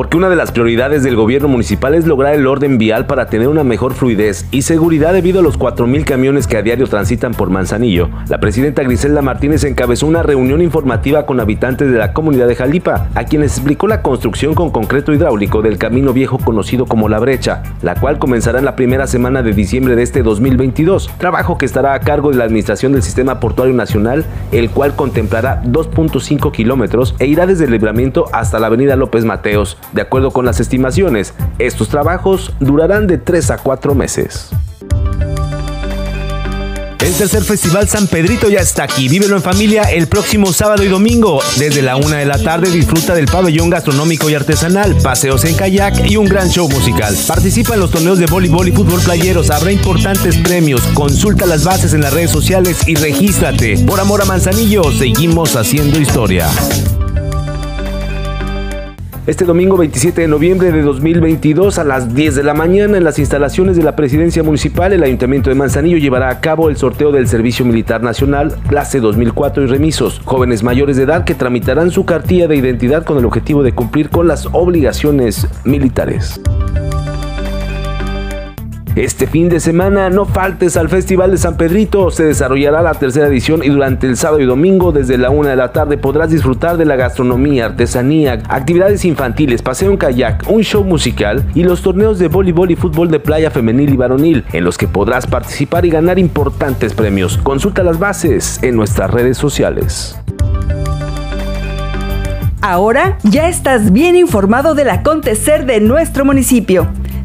porque una de las prioridades del gobierno municipal es lograr el orden vial para tener una mejor fluidez y seguridad debido a los 4.000 camiones que a diario transitan por Manzanillo. La presidenta Griselda Martínez encabezó una reunión informativa con habitantes de la comunidad de Jalipa, a quienes explicó la construcción con concreto hidráulico del camino viejo conocido como La Brecha, la cual comenzará en la primera semana de diciembre de este 2022, trabajo que estará a cargo de la Administración del Sistema Portuario Nacional, el cual contemplará 2.5 kilómetros e irá desde el libramiento hasta la avenida López Mateos, de acuerdo con las estimaciones, estos trabajos durarán de 3 a 4 meses. El tercer Festival San Pedrito ya está aquí. Vívelo en familia el próximo sábado y domingo. Desde la una de la tarde disfruta del pabellón gastronómico y artesanal, paseos en kayak y un gran show musical. Participa en los torneos de voleibol y fútbol playeros. Habrá importantes premios. Consulta las bases en las redes sociales y regístrate. Por amor a Manzanillo, seguimos haciendo historia. Este domingo 27 de noviembre de 2022 a las 10 de la mañana en las instalaciones de la Presidencia Municipal, el Ayuntamiento de Manzanillo llevará a cabo el sorteo del Servicio Militar Nacional, clase 2004 y remisos, jóvenes mayores de edad que tramitarán su cartilla de identidad con el objetivo de cumplir con las obligaciones militares. Este fin de semana no faltes al Festival de San Pedrito, se desarrollará la tercera edición y durante el sábado y domingo desde la una de la tarde podrás disfrutar de la gastronomía, artesanía, actividades infantiles, paseo en kayak, un show musical y los torneos de voleibol y fútbol de playa femenil y varonil en los que podrás participar y ganar importantes premios. Consulta las bases en nuestras redes sociales. Ahora ya estás bien informado del acontecer de nuestro municipio.